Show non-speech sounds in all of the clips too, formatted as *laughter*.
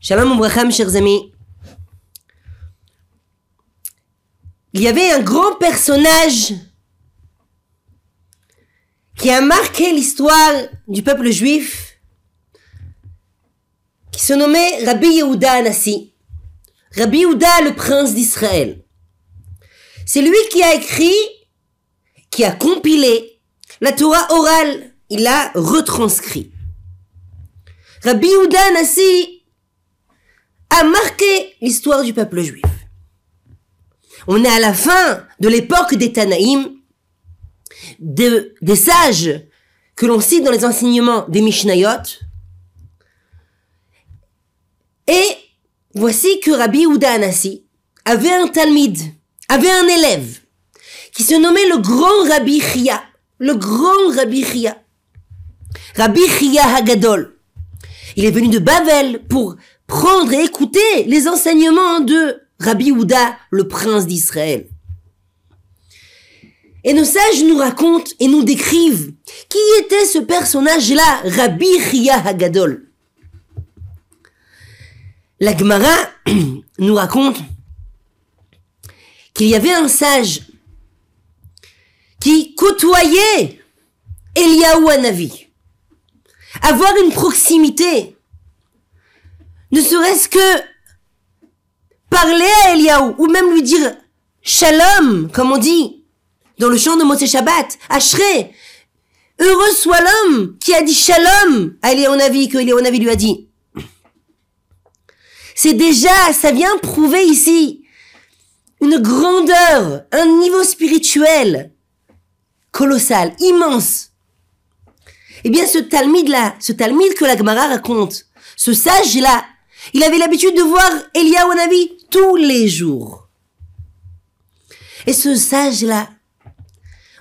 Shalom chers amis. Il y avait un grand personnage qui a marqué l'histoire du peuple juif, qui se nommait Rabbi Yehuda Anassi. Rabbi Yehuda, le prince d'Israël. C'est lui qui a écrit, qui a compilé la Torah orale. Il l'a retranscrit. Rabbi Yehuda Anassi a marqué l'histoire du peuple juif. On est à la fin de l'époque des Tanaïm, des sages que l'on cite dans les enseignements des Mishnayot. Et voici que Rabbi Ouda Anassi avait un talmid, avait un élève, qui se nommait le grand Rabbi Chia, le grand Rabbi Chia. Rabbi Chia Hagadol. Il est venu de Bavel pour prendre et écouter les enseignements de Rabbi Houda, le prince d'Israël. Et nos sages nous racontent et nous décrivent qui était ce personnage-là, Rabbi Chia Hagadol. La Gemara *clears throat* nous raconte qu'il y avait un sage qui côtoyait Eliaou Hanavi. Avoir une proximité ne serait-ce que parler à Eliaou, ou même lui dire shalom, comme on dit dans le chant de Moshe Shabbat, Ashré. Heureux soit l'homme qui a dit shalom à Eliaou Navi, que Eliaou Navi lui a dit. C'est déjà, ça vient prouver ici une grandeur, un niveau spirituel colossal, immense. Eh bien, ce Talmud-là, ce Talmud que la Gemara raconte, ce sage-là, il avait l'habitude de voir Eliyahu Navi tous les jours. Et ce sage-là,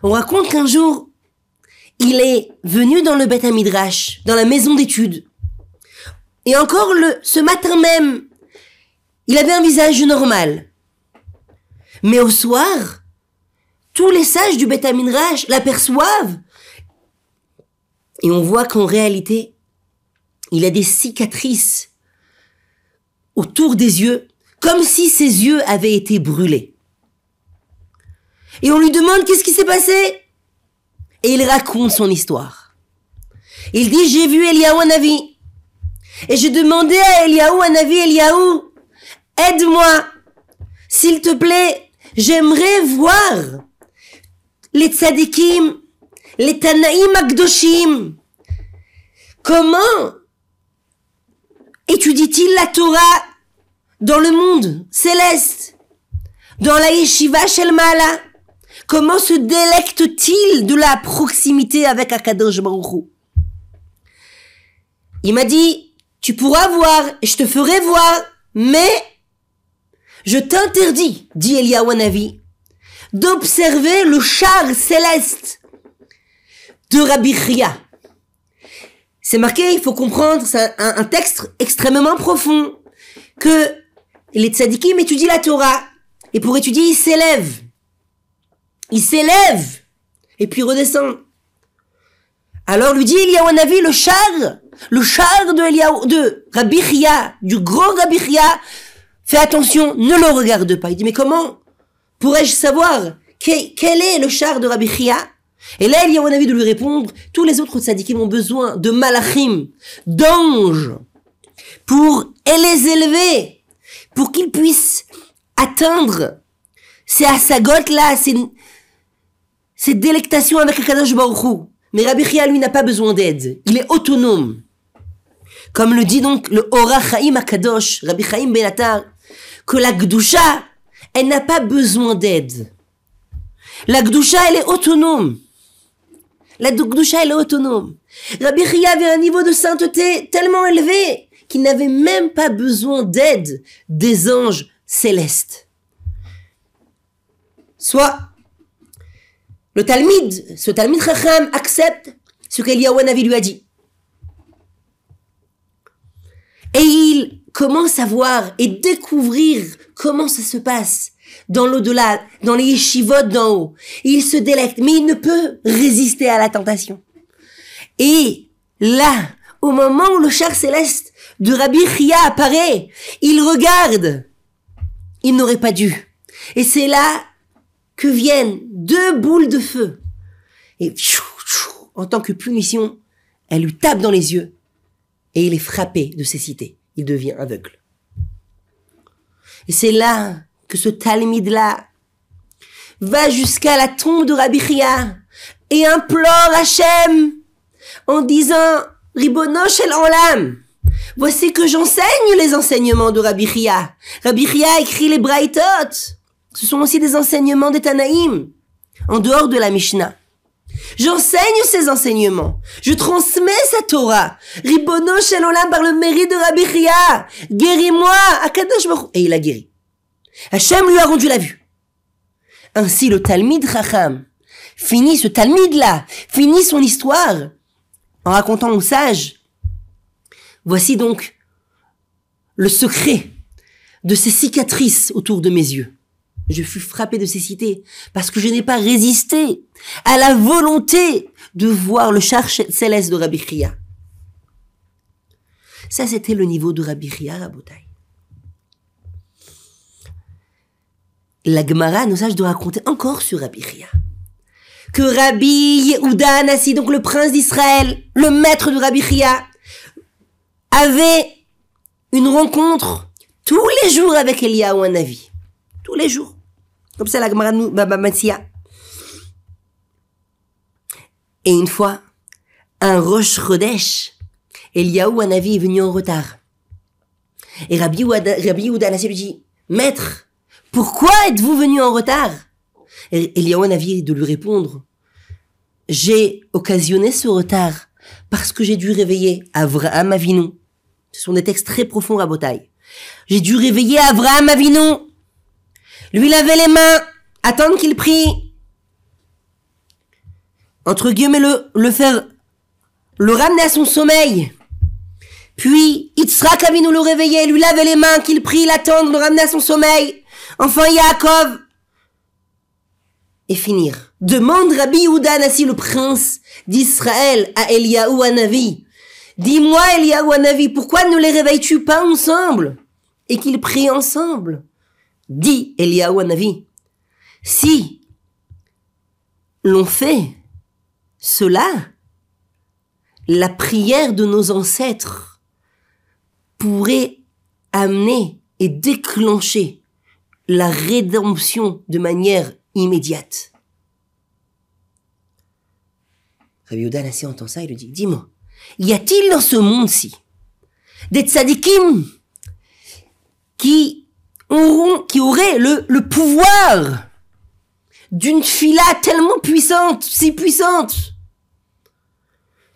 on raconte qu'un jour, il est venu dans le Beth Midrash, dans la maison d'études. Et encore le, ce matin même, il avait un visage normal. Mais au soir, tous les sages du Beth Midrash l'aperçoivent. Et on voit qu'en réalité, il a des cicatrices autour des yeux, comme si ses yeux avaient été brûlés. Et on lui demande qu'est-ce qui s'est passé? Et il raconte son histoire. Il dit, j'ai vu Eliaou Anavi. Et j'ai demandé à Eliaou Anavi, Eliaou, aide-moi. S'il te plaît, j'aimerais voir les tzadikim, les tanaïm. Comment étudie-t-il la Torah dans le monde céleste, dans la yeshiva shel Mala Comment se délecte-t-il de la proximité avec Akadosh Baruch Il m'a dit, tu pourras voir, je te ferai voir, mais je t'interdis, dit Eliyahu Navi, d'observer le char céleste de Rabbi Chia. C'est marqué, il faut comprendre, c'est un, texte extrêmement profond, que les tzadikim étudient la Torah, et pour étudier, ils s'élèvent. Ils s'élèvent, et puis redescendent. Alors lui dit Eliyahu Navi, le char, le char de, Eliyahu, de Rabbi Chia, du grand Rabbi Chia, fais attention, ne le regarde pas. Il dit, mais comment pourrais-je savoir quel est le char de Rabbi Chia? Et là, il y a envie de lui répondre, tous les autres tzadikim ont besoin de malachim, d'anges, pour les élever, pour qu'ils puissent atteindre ces asagot là, ces, délectations avec le Kadosh Baruch Mais Rabbi Chia, lui, n'a pas besoin d'aide. Il est autonome. Comme le dit donc le Ora Chaim Akadosh, Rabbi Chaim Benatar, que la Gdusha, elle n'a pas besoin d'aide. La Gdusha, elle est autonome. La Dukdusha, elle est autonome. Rabbi Chia avait un niveau de sainteté tellement élevé qu'il n'avait même pas besoin d'aide des anges célestes. Soit, le Talmud, ce Talmud Chacham accepte ce qu'Eliyahu Navi lui a dit. Et il commence à voir et découvrir comment ça se passe dans l'au-delà, dans les yeshivot d'en haut. Il se délecte, mais il ne peut résister à la tentation. Et là, au moment où le char céleste de Rabbi Chia apparaît, il regarde. Il n'aurait pas dû. Et c'est là que viennent deux boules de feu. Et en tant que punition, elle lui tape dans les yeux et il est frappé de cécité. Il devient aveugle. Et c'est là que ce Talmid-là va jusqu'à la tombe de Rabbi et implore Hachem en disant Ribono shel olam. Voici que j'enseigne les enseignements de Rabbi Chia. Écrit les Braithot. Ce sont aussi des enseignements des Tanaïm, en dehors de la Mishnah. J'enseigne ces enseignements. Je transmets cette Torah. Ribono olam par le mérite de Rabbi. Guéris-moi, Et il a guéri. Hachem lui a rendu la vue. Ainsi le Talmid Chacham finit ce Talmid-là, finit son histoire en racontant aux sages. Voici donc le secret de ces cicatrices autour de mes yeux. Je fus frappé de cécité parce que je n'ai pas résisté à la volonté de voir le char céleste de Rabbi Chia. Ça, c'était le niveau de Rabbi Chia à La Gemara nous sages de raconter encore sur Rabbi Chia que Rabbi Yehuda Nassi, donc le prince d'Israël, le maître de Rabbi Chia, avait une rencontre tous les jours avec Eliyahu Hanavi. Tous les jours. Comme ça, la Gemara nous, Baba Matzia. Et une fois, un Rosh Chodesh, Eliyahu Hanavi est venu en retard. Et Rabbi Yehuda Nassi lui dit, Maître, pourquoi êtes-vous venu en retard? Et Eliyahu Hanavi de lui répondre, j'ai occasionné ce retard parce que j'ai dû réveiller Avraham Avinu. Ce sont des textes très profonds à Botaï. J'ai dû réveiller Avraham Avinu, lui laver les mains, attendre qu'il prie, entre guillemets le, le faire, le ramener à son sommeil. Puis, Yitzhak Avinu le réveiller, lui laver les mains, qu'il prie, l'attendre, le ramener à son sommeil. Enfin, Yaakov, et finir. Demande Rabbi Yehuda le prince d'Israël, à Eliyahu Hanavi. Dis-moi, Eliyahu Hanavi, pourquoi ne les réveilles-tu pas ensemble et qu'ils prient ensemble? Dis Eliyahu Hanavi. Si l'on fait cela, la prière de nos ancêtres pourrait amener et déclencher la rédemption de manière immédiate. Rabbi Yehuda entend ça, il lui dit, dis-moi, y a-t-il dans ce monde-ci des tzadikim qui auront, qui auraient le, le pouvoir d'une fila tellement puissante, si puissante,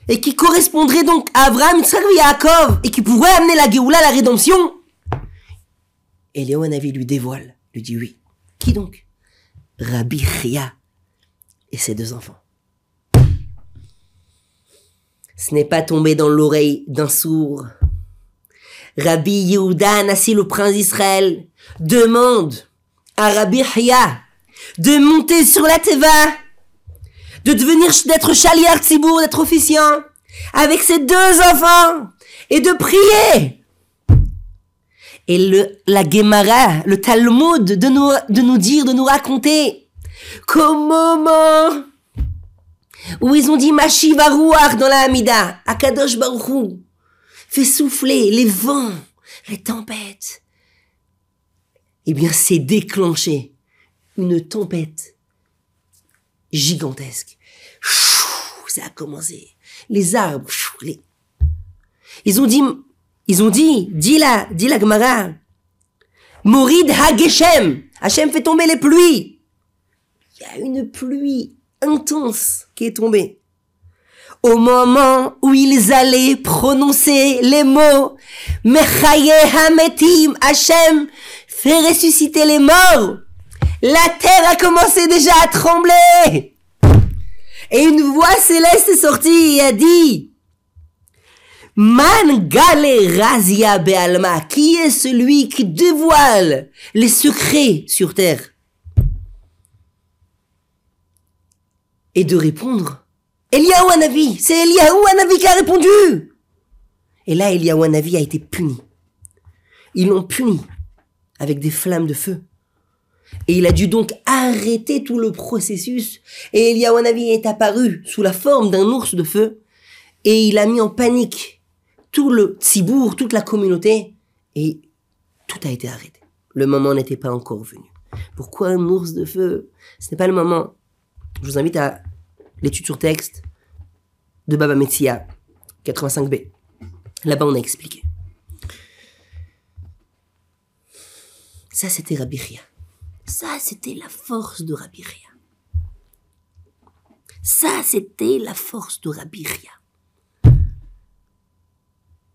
et qui correspondrait donc à Abraham, Yitzhak et et qui pourrait amener la Géoula, la rédemption? Et Léon lui dévoile, lui dit oui. Qui donc? Rabbi Chia et ses deux enfants. Ce n'est pas tombé dans l'oreille d'un sourd. Rabbi Yehuda, Nassi le prince d'Israël, demande à Rabbi Chia de monter sur la Teva, de devenir, d'être chaliar tzibour, d'être officiant, avec ses deux enfants, et de prier et le, la Gemara, le Talmud, de nous, de nous dire, de nous raconter qu'au moment où ils ont dit Mashivarouar dans la Hamida, Akadosh Baruchou, fait souffler les vents, les tempêtes, eh bien, c'est déclenché une tempête gigantesque. Ça a commencé. Les arbres, les... ils ont dit ils ont dit, dis la, dis la Gemara, Morid Hageshem, Hachem fait tomber les pluies. Il y a une pluie intense qui est tombée. Au moment où ils allaient prononcer les mots, Mechaye Hametim, Hachem fait ressusciter les morts. La terre a commencé déjà à trembler. Et une voix céleste est sortie et a dit, Man Razia Bealma, qui est celui qui dévoile les secrets sur terre Et de répondre, Eliaou Hanavi, c'est Eliaou Hanavi qui a répondu Et là, Eliawanavi a été puni. Ils l'ont puni avec des flammes de feu. Et il a dû donc arrêter tout le processus. Et Eliawanavi est apparu sous la forme d'un ours de feu. Et il a mis en panique tout le Tzibour, toute la communauté. Et tout a été arrêté. Le moment n'était pas encore venu. Pourquoi un ours de feu? Ce n'est pas le moment. Je vous invite à l'étude sur texte de Baba Metsia, 85b. Là-bas, on a expliqué. Ça, c'était Rabbi Ça, c'était la force de Rabbi Ça, c'était la force de Rabbi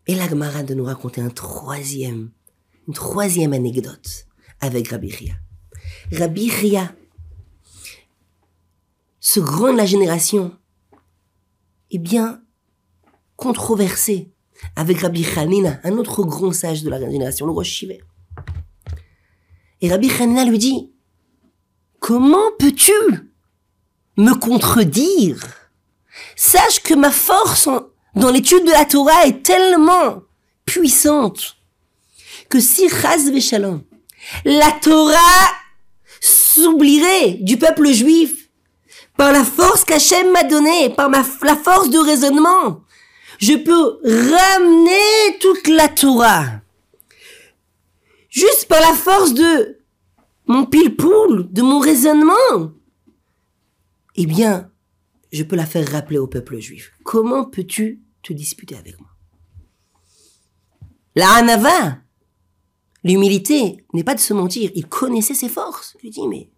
Et la Gemara de nous raconter un troisième, une troisième anecdote avec Rabbi Ria. Rabbi ce grand de la génération, est bien controversé avec Rabbi Hanina, un autre grand sage de la génération, le roi Shiver. Et Rabbi Hanina lui dit, comment peux-tu me contredire? Sache que ma force dans l'étude de la Torah est tellement puissante que si Chaz Shalom, la Torah s'oublierait du peuple juif par la force qu'Hachem m'a donnée, par la force de raisonnement, je peux ramener toute la Torah. Juste par la force de mon pile-poule, de mon raisonnement. Eh bien, je peux la faire rappeler au peuple juif. Comment peux-tu te disputer avec moi La Hanava, l'humilité, n'est pas de se mentir. Il connaissait ses forces. Je lui dis, mais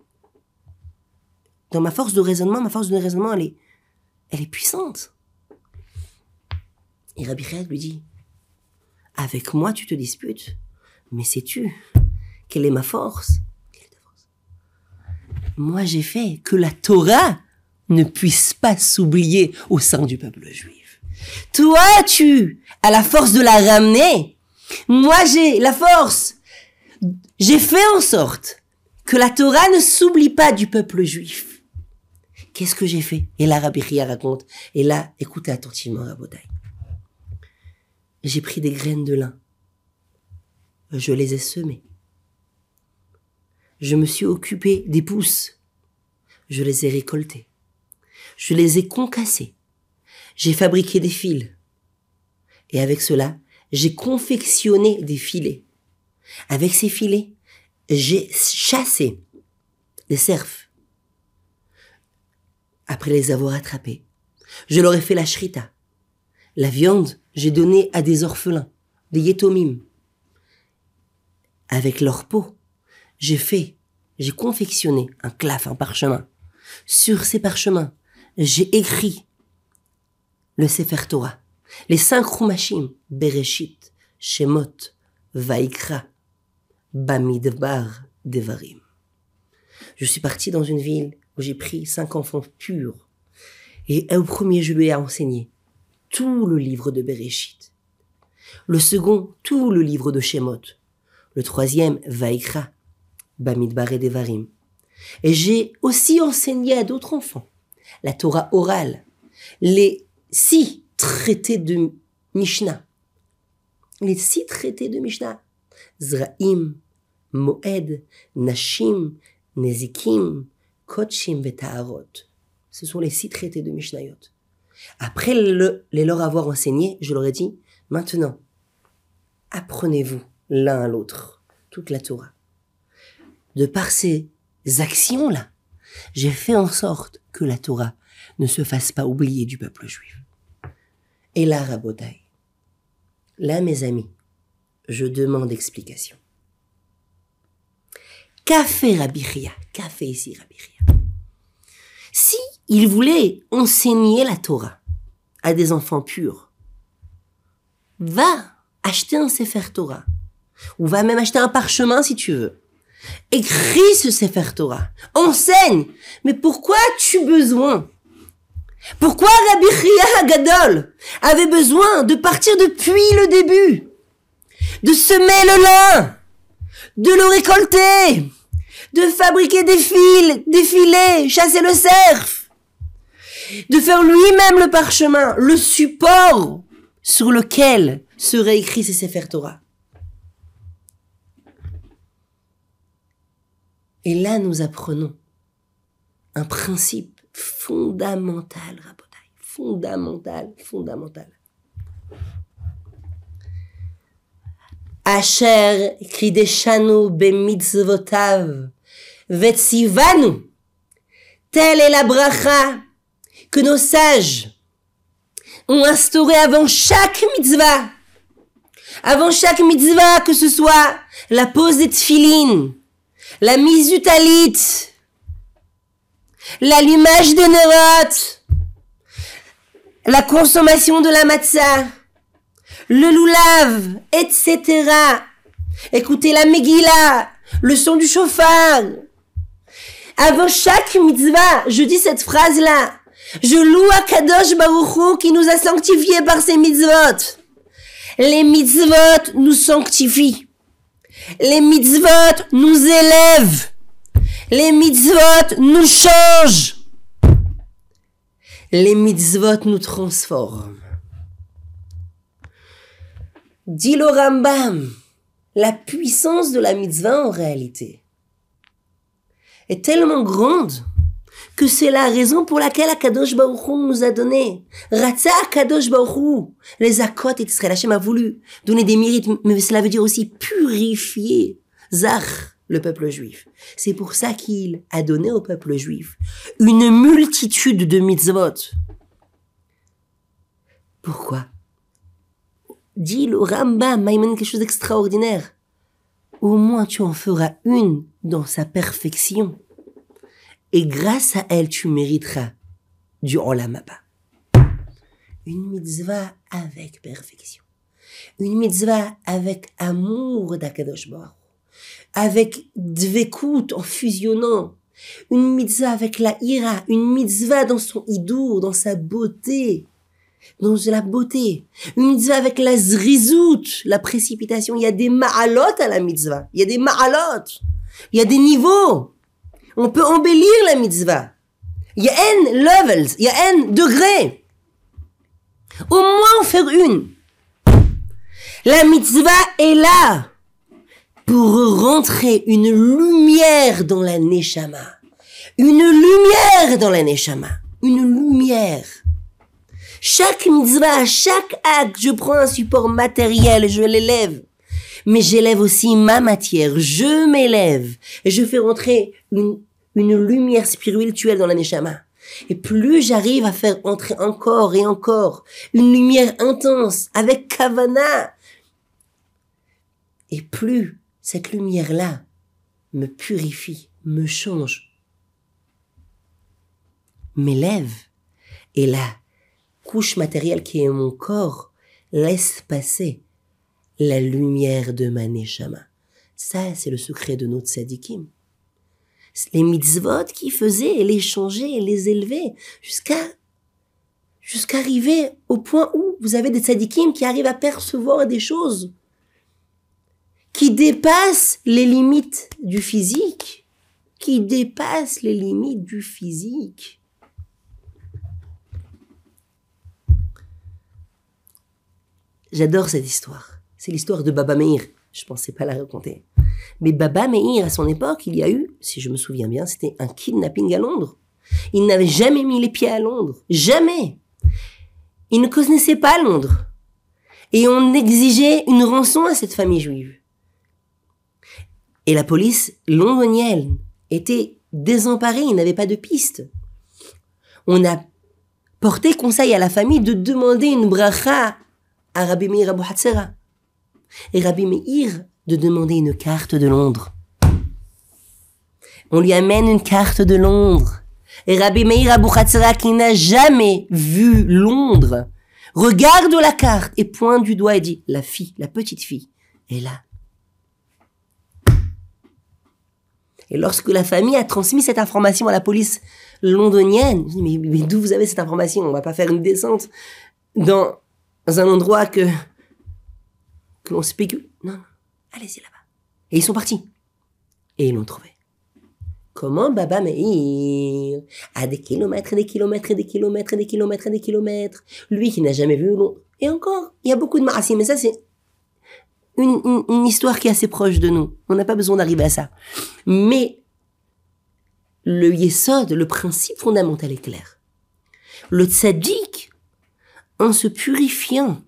dans ma force de raisonnement, ma force de raisonnement, elle est, elle est puissante. Et Rabbi lui dit, avec moi tu te disputes, mais sais-tu quelle est ma force? Moi j'ai fait que la Torah ne puisse pas s'oublier au sein du peuple juif. Toi tu as la force de la ramener. Moi j'ai la force. J'ai fait en sorte que la Torah ne s'oublie pas du peuple juif. Qu'est-ce que j'ai fait? Et là, Rabbi raconte. Et là, écoutez attentivement Rabotai j'ai pris des graines de lin. Je les ai semées. Je me suis occupé des pousses. Je les ai récoltées. Je les ai concassées. J'ai fabriqué des fils. Et avec cela, j'ai confectionné des filets. Avec ces filets, j'ai chassé des cerfs. Après les avoir attrapés, je leur ai fait la shrita. La viande j'ai donné à des orphelins, des yétomim. Avec leur peau, j'ai fait, j'ai confectionné un claf, un parchemin. Sur ces parchemins, j'ai écrit le Sefer Torah, les cinq Rumashim, Bereshit, Shemot, Vaikra, Bamidbar, Devarim. Je suis parti dans une ville où j'ai pris cinq enfants purs et au premier je lui ai enseigné tout le livre de Bereshit. Le second, tout le livre de Shemot. Le troisième, Vaikra, Bamidbar et Devarim. Et j'ai aussi enseigné à d'autres enfants la Torah orale, les six traités de Mishnah. Les six traités de Mishnah. Zraim, Moed, Nashim, Nezikim, Kotchim et Ce sont les six traités de Mishnayot. Après les leur avoir enseigné, je leur ai dit, maintenant, apprenez-vous l'un à l'autre toute la Torah. De par ces actions-là, j'ai fait en sorte que la Torah ne se fasse pas oublier du peuple juif. Et là, Rabotai, là, mes amis, je demande explication. Qu'a fait Rabbi Qu'a fait ici Rabbi Si il voulait enseigner la Torah à des enfants purs. Va acheter un Sefer Torah. Ou va même acheter un parchemin si tu veux. Écris ce Sefer Torah. Enseigne. Mais pourquoi as-tu besoin Pourquoi Rabbi Chia Gadol avait besoin de partir depuis le début De semer le lin De le récolter de fabriquer des fils, des filets, chasser le cerf, de faire lui-même le parchemin, le support sur lequel serait écrit ces Sefer Torah. Et là, nous apprenons un principe fondamental, Rabotai, fondamental, fondamental. Asher krideshanu bemitzvotav vetsivanu. Telle est la bracha que nos sages ont instauré avant chaque mitzvah. Avant chaque mitzvah, que ce soit la pose des tfilines, la mise du talit, l'allumage des neurotes, la consommation de la matzah, le loulav, etc. Écoutez la Megillah, le son du chauffard. Avant chaque mitzvah, je dis cette phrase-là. Je loue à Kadosh Baruch qui nous a sanctifiés par ses mitzvot. Les mitzvot nous sanctifient. Les mitzvot nous élèvent. Les mitzvot nous changent. Les mitzvot nous transforment. Dit Rambam, la puissance de la mitzvah en réalité est tellement grande que c'est la raison pour laquelle Akadosh Baruch nous a donné. Ratza Akadosh Baruch les akot et Israël. Hashem a voulu donner des mérites, mais cela veut dire aussi purifier Zach, le peuple juif. C'est pour ça qu'il a donné au peuple juif une multitude de mitzvot. Pourquoi? Dit le Rambam, Maïman quelque chose d'extraordinaire. Au moins tu en feras une dans sa perfection et grâce à elle, tu mériteras du Olam Une mitzvah avec perfection. Une mitzvah avec amour d'Akadosh. Avec dvekut en fusionnant. Une mitzvah avec la ira. Une mitzvah dans son hidour, dans sa beauté. Dans la beauté. Une mitzvah avec la zrizout, la précipitation. Il y a des ma'alot à la mitzvah. Il y a des ma'alot. Il y a des niveaux. On peut embellir la mitzvah. Il y a N levels, il y a N degrés. Au moins en faire une. La mitzvah est là pour rentrer une lumière dans la neshama. Une lumière dans la neshama. Une lumière. Chaque mitzvah, chaque acte, je prends un support matériel, je l'élève. Mais j'élève aussi ma matière, je m'élève. Et je fais rentrer une une lumière spirituelle dans la Neshama. Et plus j'arrive à faire entrer encore et encore une lumière intense avec Kavana, et plus cette lumière-là me purifie, me change, m'élève, et la couche matérielle qui est mon corps laisse passer la lumière de ma Neshama. Ça, c'est le secret de notre sadikim les mitzvot qui faisaient les changer et les élever jusqu'à jusqu'à arriver au point où vous avez des tzadikim qui arrivent à percevoir des choses qui dépassent les limites du physique, qui dépassent les limites du physique. J'adore cette histoire. C'est l'histoire de Baba Meir. Je pensais pas la raconter. Mais Baba Meir, à son époque, il y a eu, si je me souviens bien, c'était un kidnapping à Londres. Il n'avait jamais mis les pieds à Londres. Jamais. Il ne connaissait pas Londres. Et on exigeait une rançon à cette famille juive. Et la police londonienne était désemparée, il n'avait pas de piste. On a porté conseil à la famille de demander une bracha à Rabbi Meir Abu Hatzera. Et Rabbi Meir de demander une carte de Londres. On lui amène une carte de Londres. Et Rabbi Meir Abu qui n'a jamais vu Londres, regarde la carte et pointe du doigt et dit, la fille, la petite fille, est là. Et lorsque la famille a transmis cette information à la police londonienne, je dis, mais, mais d'où vous avez cette information? On va pas faire une descente dans un endroit que, que l'on spécule. Non, allez-y là-bas. Et ils sont partis. Et ils l'ont trouvé. Comment Baba Meir, à des kilomètres et des kilomètres et des kilomètres et des kilomètres et des kilomètres, lui qui n'a jamais vu long. Et encore, il y a beaucoup de marassim, mais ça c'est une, une, une, histoire qui est assez proche de nous. On n'a pas besoin d'arriver à ça. Mais le yesod, le principe fondamental est clair. Le tzaddik, en se purifiant,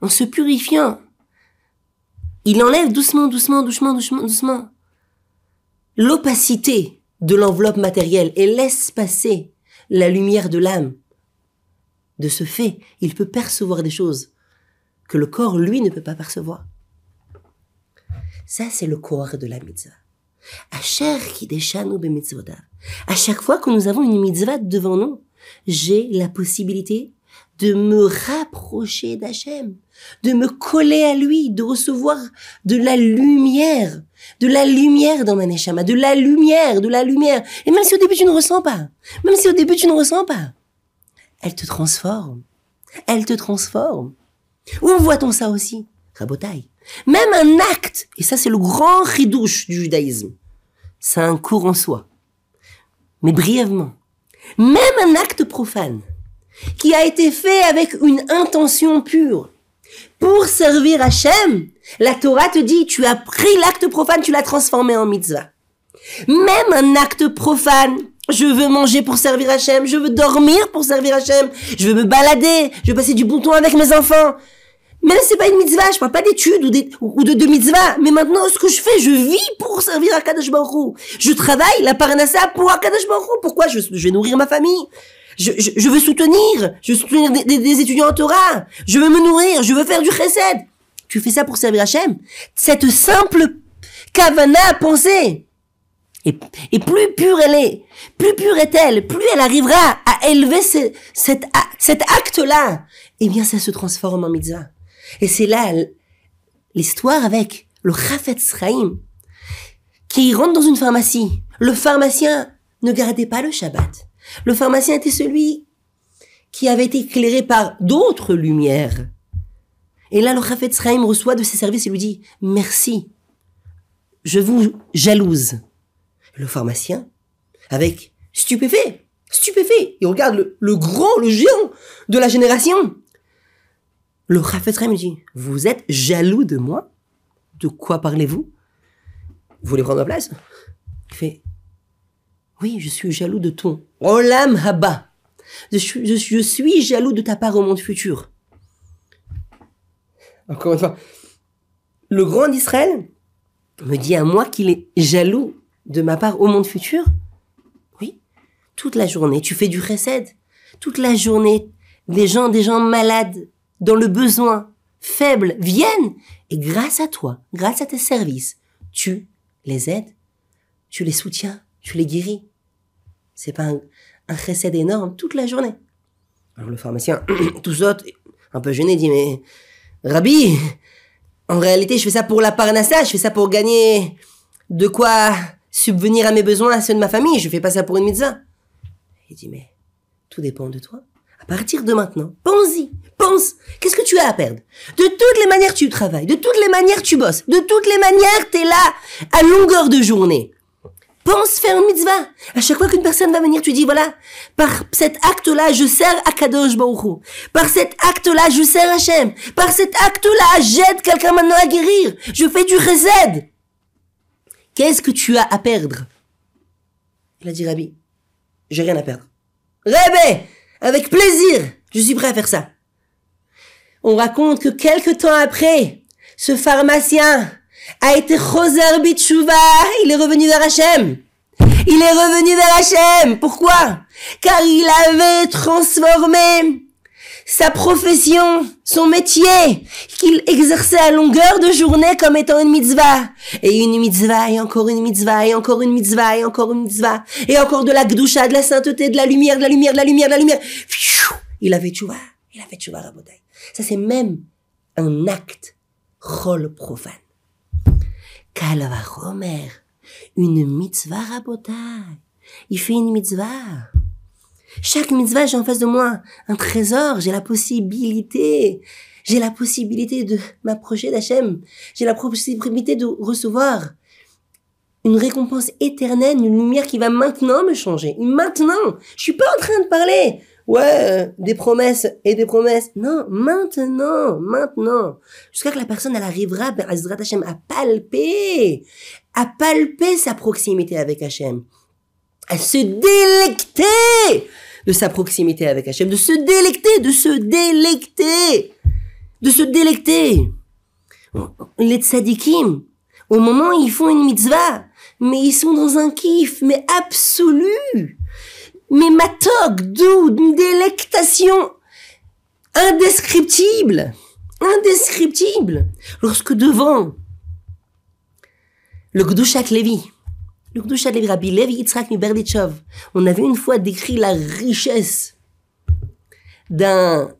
en se purifiant, il enlève doucement, doucement, doucement, doucement, doucement l'opacité de l'enveloppe matérielle et laisse passer la lumière de l'âme. De ce fait, il peut percevoir des choses que le corps, lui, ne peut pas percevoir. Ça, c'est le corps de la mitzvah. À chaque fois que nous avons une mitzvah devant nous, j'ai la possibilité de me rapprocher d'Hachem, de me coller à lui, de recevoir de la lumière, de la lumière dans ma neshama, de la lumière, de la lumière. Et même si au début tu ne ressens pas, même si au début tu ne ressens pas, elle te transforme. Elle te transforme. Où voit-on ça aussi Rabotaille. Même un acte, et ça c'est le grand ridouche du judaïsme, c'est un cours en soi. Mais brièvement, même un acte profane, qui a été fait avec une intention pure, pour servir Hachem, la Torah te dit, tu as pris l'acte profane, tu l'as transformé en mitzvah. Même un acte profane, je veux manger pour servir Hachem, je veux dormir pour servir Hachem, je veux me balader, je veux passer du bon temps avec mes enfants. Même c'est pas une mitzvah, je parle pas d'études ou, de, de mitzvah, mais maintenant ce que je fais, je vis pour servir Akadosh Baruch Je travaille la parnassa pour Akadosh Baruch Pourquoi je, je vais nourrir ma famille? Je, je, je, veux soutenir, je veux soutenir des, des, étudiants en Torah, je veux me nourrir, je veux faire du chesed. Tu fais ça pour servir Hachem. Cette simple kavana pensée. Et, et plus pure elle est, plus pure est-elle, plus elle arrivera à élever ce, cet, cet acte-là, eh bien ça se transforme en mitzvah. Et c'est là l'histoire avec le Chafetz Chaim, qui rentre dans une pharmacie. Le pharmacien ne gardait pas le Shabbat. Le pharmacien était celui qui avait été éclairé par d'autres lumières. Et là, le Chafetz Chaim reçoit de ses services et lui dit Merci, je vous jalouse. Le pharmacien, avec stupéfait, stupéfait, il regarde le, grand, le géant de la génération. Le lui dit Vous êtes jaloux de moi? De quoi parlez-vous? Vous voulez prendre ma place? Il fait oui, je suis jaloux de ton. Olam Haba. Je, je, je suis jaloux de ta part au monde futur. Encore une fois. Le grand d'Israël me dit à moi qu'il est jaloux de ma part au monde futur? Oui. Toute la journée, tu fais du recède. Toute la journée, des gens, des gens malades, dans le besoin, faibles, viennent. Et grâce à toi, grâce à tes services, tu les aides, tu les soutiens, tu les guéris. C'est pas un, un recède énorme toute la journée. Alors le pharmacien, *clears throat* tout saute, un peu gêné, dit mais Rabbi, en réalité je fais ça pour la parnassa, je fais ça pour gagner de quoi subvenir à mes besoins, à ceux de ma famille, je fais pas ça pour une mitzvah. Il dit mais tout dépend de toi. À partir de maintenant, pense-y, pense, qu'est-ce que tu as à perdre? De toutes les manières tu travailles, de toutes les manières tu bosses, de toutes les manières t'es là à longueur de journée pense faire une mitzvah. À chaque fois qu'une personne va venir, tu dis, voilà, par cet acte-là, je sers Akadosh Baruch Par cet acte-là, je sers Hachem. Par cet acte-là, j'aide quelqu'un maintenant à guérir. Je fais du resed. Qu'est-ce que tu as à perdre? Il a dit, Rabbi, j'ai rien à perdre. Rabbi, avec plaisir, je suis prêt à faire ça. On raconte que quelque temps après, ce pharmacien a été Choser Bitshuva, il est revenu vers Hachem. Il est revenu vers Hachem. Pourquoi? Car il avait transformé sa profession, son métier, qu'il exerçait à longueur de journée comme étant une mitzvah. Et une mitzvah, et encore une mitzvah, et encore une mitzvah, et encore une mitzvah, et encore de la gdusha, de la sainteté, de la lumière, de la lumière, de la lumière, de la lumière. Il avait tchouva, il avait tchouva rabotai. Ça c'est même un acte rôle profane. Kalvachomer, une mitzvah rabotai. Il fait une mitzvah. Chaque mitzvah, j'ai en face de moi un trésor, j'ai la possibilité, j'ai la possibilité de m'approcher d'Hachem, j'ai la possibilité de recevoir une récompense éternelle, une lumière qui va maintenant me changer. Maintenant, je suis pas en train de parler. Ouais, euh, des promesses et des promesses. Non, maintenant, maintenant. Jusqu'à que la personne, elle arrivera, ben, à palper, à palper sa proximité avec Hachem, à se délecter de sa proximité avec Hachem, de se délecter, de se délecter, de se délecter. Les tzadikim, au moment ils font une mitzvah, mais ils sont dans un kiff, mais absolu. Mais matog, d'où une délectation indescriptible. Indescriptible. Lorsque devant le Gdushat Levi, on avait une fois décrit la richesse d'un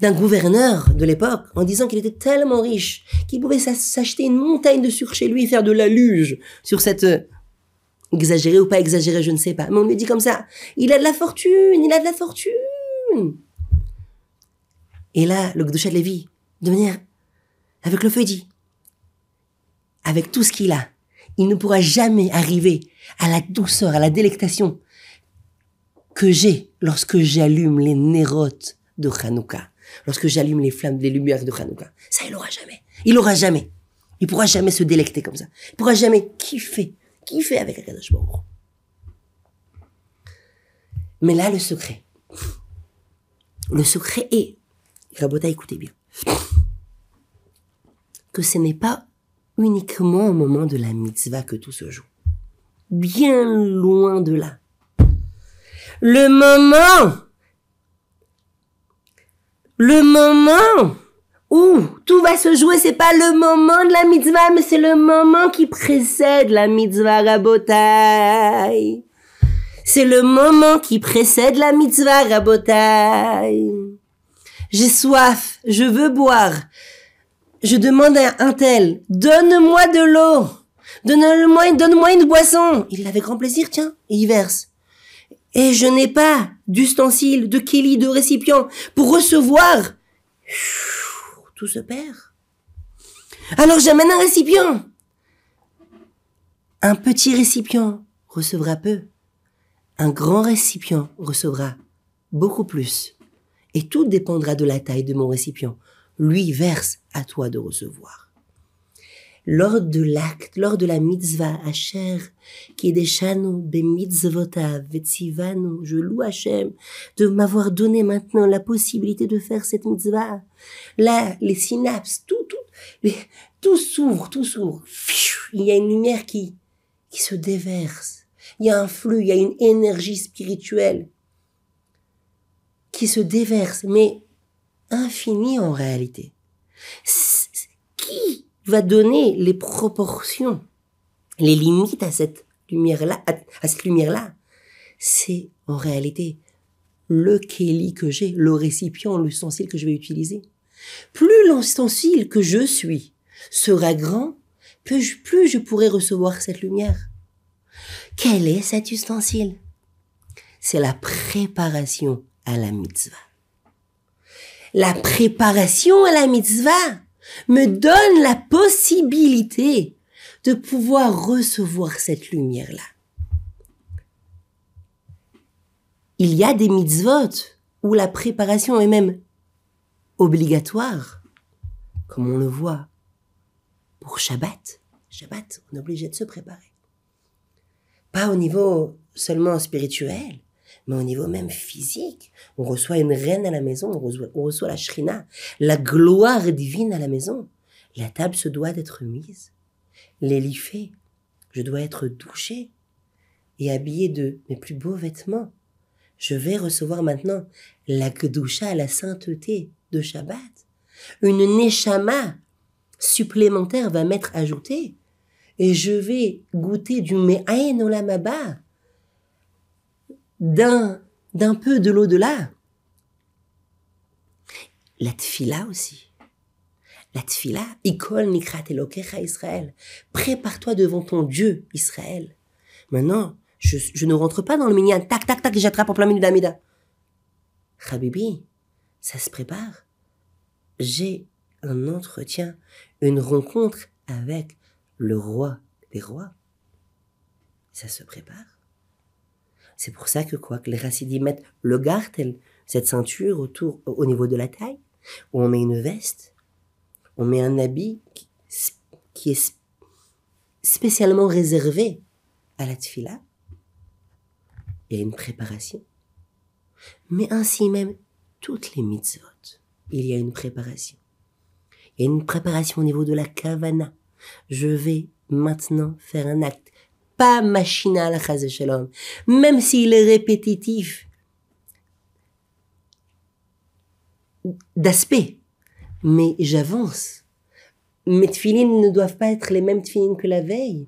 d'un gouverneur de l'époque en disant qu'il était tellement riche qu'il pouvait s'acheter une montagne de sucre chez lui et faire de la luge sur cette euh, exagéré ou pas exagéré, je ne sais pas. Mais on lui dit comme ça, il a de la fortune, il a de la fortune. Et là, le Gdusha de Lévi, de manière, avec le feu, dit, avec tout ce qu'il a, il ne pourra jamais arriver à la douceur, à la délectation que j'ai lorsque j'allume les nérotes de Hanouka lorsque j'allume les flammes des lumières de Hanouka. Ça, il aura jamais. Il aura jamais. Il pourra jamais se délecter comme ça. Il pourra jamais kiffer, kiffer avec Akadosh Baruch. Mais là, le secret. Le secret est, Rabota, écoutez bien, que ce n'est pas uniquement au moment de la mitzvah que tout se joue. Bien loin de là. Le moment le moment où tout va se jouer, c'est pas le moment de la mitzvah, mais c'est le moment qui précède la mitzvah rabotai. C'est le moment qui précède la mitzvah rabotai. J'ai soif, je veux boire. Je demande à un tel, donne-moi de l'eau. Donne-moi, une boisson. Il avait grand plaisir, tiens, et il verse et je n'ai pas d'ustensile, de kéli, de récipient pour recevoir, tout se perd. Alors j'amène un récipient. Un petit récipient recevra peu. Un grand récipient recevra beaucoup plus. Et tout dépendra de la taille de mon récipient. Lui verse à toi de recevoir lors de l'acte, lors de la mitzvah, Asher, qui est des chano, des mitzvotav, vetzivanu, je loue Hachem de m'avoir donné maintenant la possibilité de faire cette mitzvah. Là, les synapses, tout, tout, tout s'ouvre, tout s'ouvre. Il y a une lumière qui, qui se déverse. Il y a un flux, il y a une énergie spirituelle qui se déverse, mais infinie en réalité. Qui va donner les proportions, les limites à cette lumière-là, à, cette lumière-là? C'est en réalité le kéli que j'ai, le récipient, l'ustensile que je vais utiliser. Plus l'ustensile que je suis sera grand, plus je pourrai recevoir cette lumière. Quel est cet ustensile? C'est la préparation à la mitzvah. La préparation à la mitzvah, me donne la possibilité de pouvoir recevoir cette lumière-là. Il y a des mitzvot où la préparation est même obligatoire, comme on le voit pour Shabbat. Shabbat, on est obligé de se préparer. Pas au niveau seulement spirituel, mais au niveau même physique. On reçoit une reine à la maison, on reçoit, la shrina, la gloire divine à la maison. La table se doit d'être mise. L'élifé, je dois être douché et habillé de mes plus beaux vêtements. Je vais recevoir maintenant la gdoucha, la sainteté de Shabbat. Une neshama supplémentaire va m'être ajoutée et je vais goûter du me'ain olamaba, d'un, d'un peu de l'au-delà. La tfila aussi. La tfila, ikol nikrat elokecha Israël. Prépare-toi devant ton Dieu, Israël. Maintenant, je, je ne rentre pas dans le minyan, tac, tac, tac, et j'attrape en plein milieu d'Amida. Habibi, ça se prépare. J'ai un entretien, une rencontre avec le roi des rois. Ça se prépare. C'est pour ça que quoi que les racidim mettent le gartel, cette ceinture autour, au niveau de la taille, où on met une veste, on met un habit qui, est spécialement réservé à la tfila. Il y a une préparation. Mais ainsi même, toutes les mitzvot, il y a une préparation. Il y a une préparation au niveau de la kavana. Je vais maintenant faire un acte. Pas machinal, shalom. Même s'il est répétitif. D'aspect. Mais j'avance. Mes tfilines ne doivent pas être les mêmes tfilines que la veille.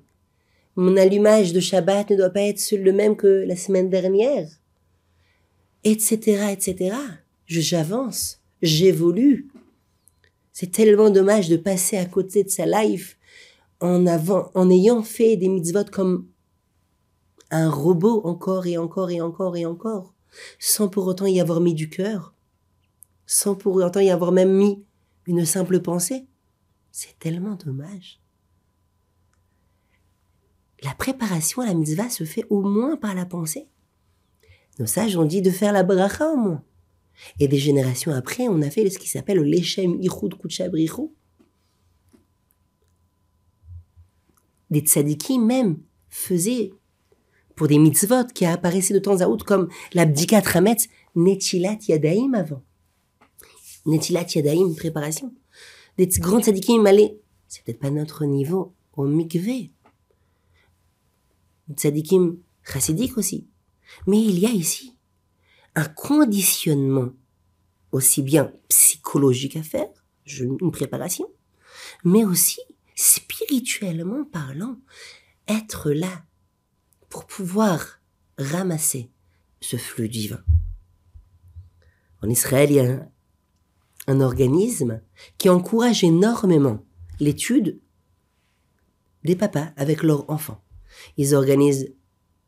Mon allumage de Shabbat ne doit pas être le même que la semaine dernière. Etc., etc. J'avance. J'évolue. C'est tellement dommage de passer à côté de sa life en avant, en ayant fait des mitzvot comme un robot encore et encore et encore et encore, sans pour autant y avoir mis du cœur, sans pour autant y avoir même mis une simple pensée. C'est tellement dommage. La préparation à la mitzvah se fait au moins par la pensée. Nos sages ont dit de faire la bracha au moins. Et des générations après, on a fait ce qui s'appelle le Leshem Ichud Kuchabrichu. Des tzadikim même faisaient pour des mitzvot qui apparaissaient de temps à autre comme l'abdikat rametz netilat yadaim avant. Netilat yadaim, préparation. Des grands tzadikim allaient, c'est peut-être pas notre niveau, au mikveh. Tzadikim chassidiques aussi. Mais il y a ici un conditionnement aussi bien psychologique à faire, une préparation, mais aussi spirituellement parlant, être là pour pouvoir ramasser ce flux divin. En Israël, il y a un, organisme qui encourage énormément l'étude des papas avec leurs enfants. Ils organisent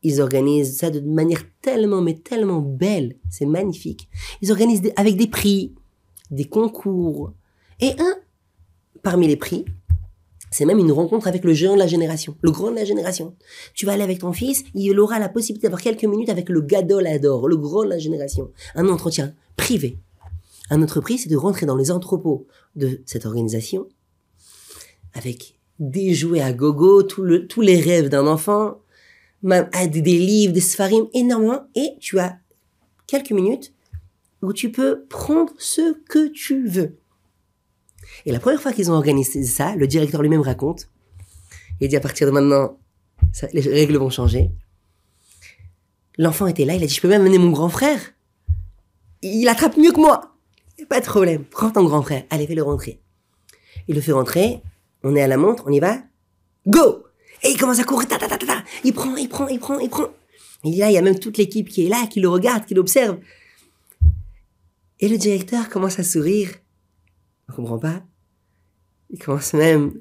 ils organisent ça de manière tellement, mais tellement belle. C'est magnifique. Ils organisent avec des prix, des concours. Et un, parmi les prix, c'est même une rencontre avec le géant de la génération, le grand de la génération. Tu vas aller avec ton fils, il aura la possibilité d'avoir quelques minutes avec le gadol adore, le grand de la génération. Un entretien privé. Un autre prix, c'est de rentrer dans les entrepôts de cette organisation avec des jouets à gogo, tous les rêves d'un enfant, des livres, des sfarim, énormément, et tu as quelques minutes où tu peux prendre ce que tu veux. Et la première fois qu'ils ont organisé ça, le directeur lui-même raconte, il dit à partir de maintenant, les règles vont changer. L'enfant était là, il a dit, je peux même amener mon grand frère. Il attrape mieux que moi. Pas de problème. Prends ton grand frère. Allez, fais-le rentrer. Il le fait rentrer. On est à la montre, on y va. Go! Et il commence à courir, ta, ta, ta, ta, Il prend, il prend, il prend, il prend. Là, il y a même toute l'équipe qui est là, qui le regarde, qui l'observe. Et le directeur commence à sourire. On comprend pas. Il commence même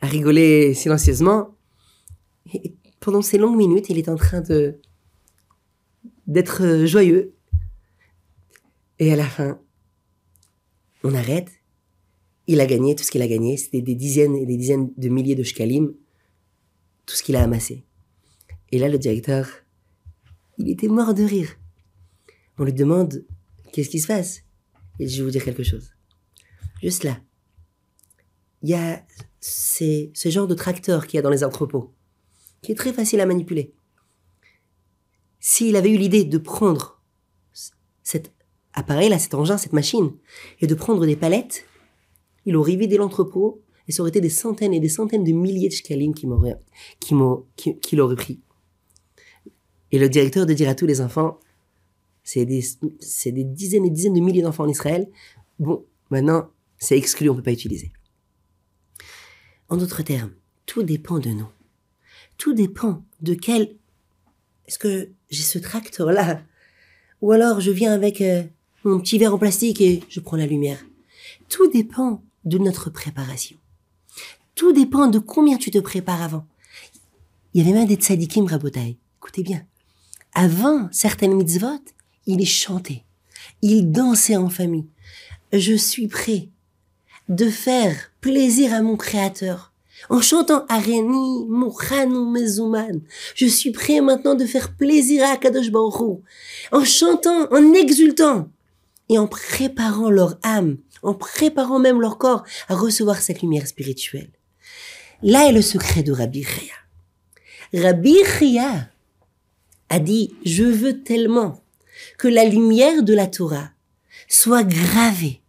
à rigoler silencieusement. Et pendant ces longues minutes, il est en train de d'être joyeux. Et à la fin, on arrête. Il a gagné tout ce qu'il a gagné. C'était des dizaines et des dizaines de milliers de shkalim tout ce qu'il a amassé. Et là, le directeur, il était mort de rire. On lui demande qu'est-ce qui se passe? Il dit, je vais vous dire quelque chose. Juste là, il y a ces, ce genre de tracteur qu'il y a dans les entrepôts, qui est très facile à manipuler. S'il avait eu l'idée de prendre cet appareil-là, cet engin, cette machine, et de prendre des palettes, il aurait vidé l'entrepôt et ça aurait été des centaines et des centaines de milliers de shkalim qui m'auraient, qui qui, l'auraient pris. Et le directeur de dire à tous les enfants, c'est des, c'est des dizaines et dizaines de milliers d'enfants en Israël. Bon, maintenant, c'est exclu, on peut pas utiliser. En d'autres termes, tout dépend de nous. Tout dépend de quel, est-ce que j'ai ce tracteur là? Ou alors je viens avec euh, mon petit verre en plastique et je prends la lumière. Tout dépend de notre préparation. Tout dépend de combien tu te prépares avant. Il y avait même des tzadikim rabotai. Écoutez bien. Avant certaines mitzvot, il chanté. Il dansait en famille. Je suis prêt de faire plaisir à mon créateur. en chantant Areni, Mouchanou, Mezouman. Je suis prêt maintenant de faire plaisir à Kadosh Baruch En chantant, en exultant et en préparant leur âme, en préparant même leur corps à recevoir cette lumière spirituelle. Là est le secret de Rabbi Chia. Rabbi Chia a dit, je veux tellement que la lumière de la Torah soit gravée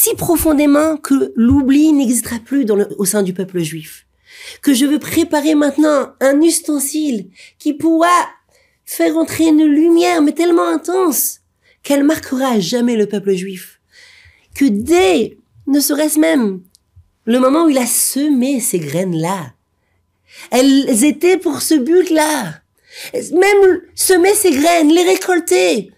si profondément que l'oubli n'existera plus au sein du peuple juif. Que je veux préparer maintenant un ustensile qui pourra faire entrer une lumière, mais tellement intense, qu'elle marquera jamais le peuple juif. Que dès, ne serait-ce même, le moment où il a semé ces graines-là, elles étaient pour ce but-là. Même semer ces graines, les récolter,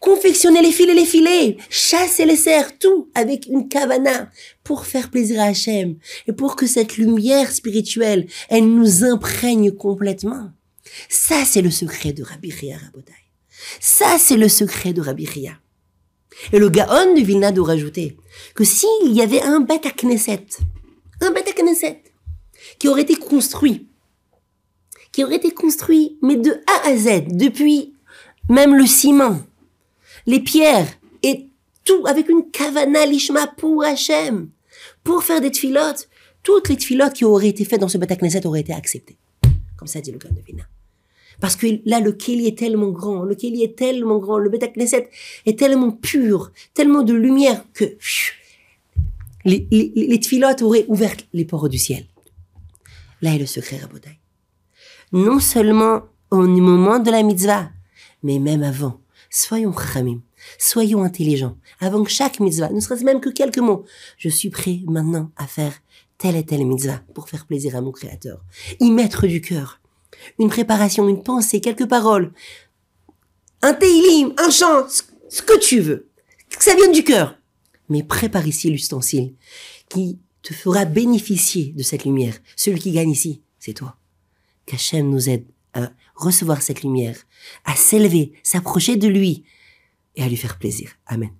confectionner les filets, les filets, chasser les cerfs, tout avec une kavana pour faire plaisir à Hachem et pour que cette lumière spirituelle, elle nous imprègne complètement. Ça, c'est le secret de Rabbi Ria Rabotai. Ça, c'est le secret de Rabbi Ria. Et le Gaon de Vilna doit rajouter que s'il y avait un à Knesset, un à Knesset, qui aurait été construit, qui aurait été construit, mais de A à Z, depuis même le ciment, les pierres et tout avec une kavana lishma pour Hachem, pour faire des tfilotes. Toutes les tfilotes qui auraient été faites dans ce Knesset auraient été acceptées. Comme ça dit le Gaon de Vilna. Parce que là, le Keli est tellement grand, le Keli est tellement grand, le Beth Knesset est tellement pur, tellement de lumière que les, les, auraient ouvert les portes du ciel. Là est le secret, Rabotai. Non seulement au moment de la mitzvah, mais même avant. Soyons khamim, soyons intelligents. Avant que chaque mitzvah, ne serait-ce même que quelques mots, je suis prêt maintenant à faire telle et telle mitzvah pour faire plaisir à mon créateur. Y mettre du cœur. Une préparation, une pensée, quelques paroles. Un teilim, un chant, ce que tu veux. Que ça vienne du cœur. Mais prépare ici l'ustensile qui te fera bénéficier de cette lumière. Celui qui gagne ici, c'est toi. Qu'Hachem nous aide recevoir cette lumière, à s'élever, s'approcher de lui et à lui faire plaisir. Amen.